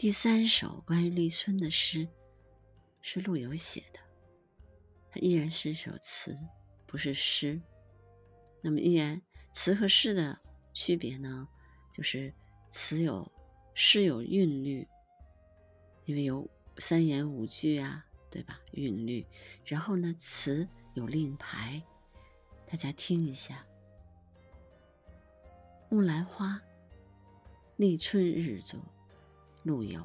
第三首关于立春的诗是陆游写的，它依然是一首词，不是诗。那么，依然词和诗的区别呢，就是词有诗有韵律，因为有三言五句啊，对吧？韵律。然后呢，词有令牌，大家听一下：木兰花，立春日作。陆游，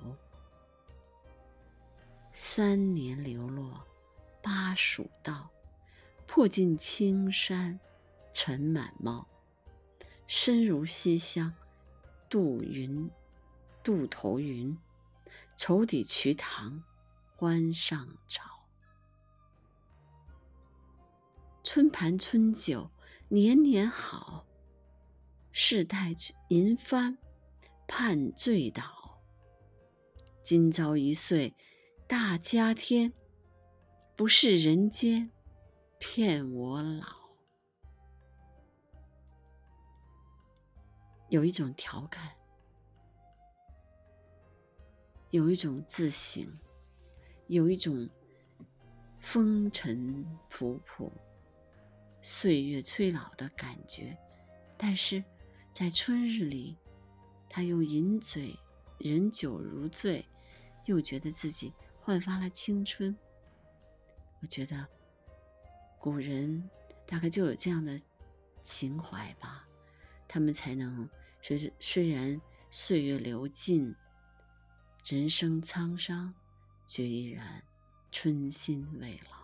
三年流落巴蜀道，破尽青山尘满帽。身如西厢渡云，渡头云，愁抵瞿塘关上潮。春盘春酒年年好，世代银帆盼醉倒。今朝一岁大家天，不是人间骗我老。有一种调侃，有一种自省，有一种风尘仆仆、岁月催老的感觉，但是在春日里，他又饮嘴，饮酒如醉。又觉得自己焕发了青春。我觉得古人大概就有这样的情怀吧，他们才能虽虽然岁月流尽，人生沧桑，却依然春心未老。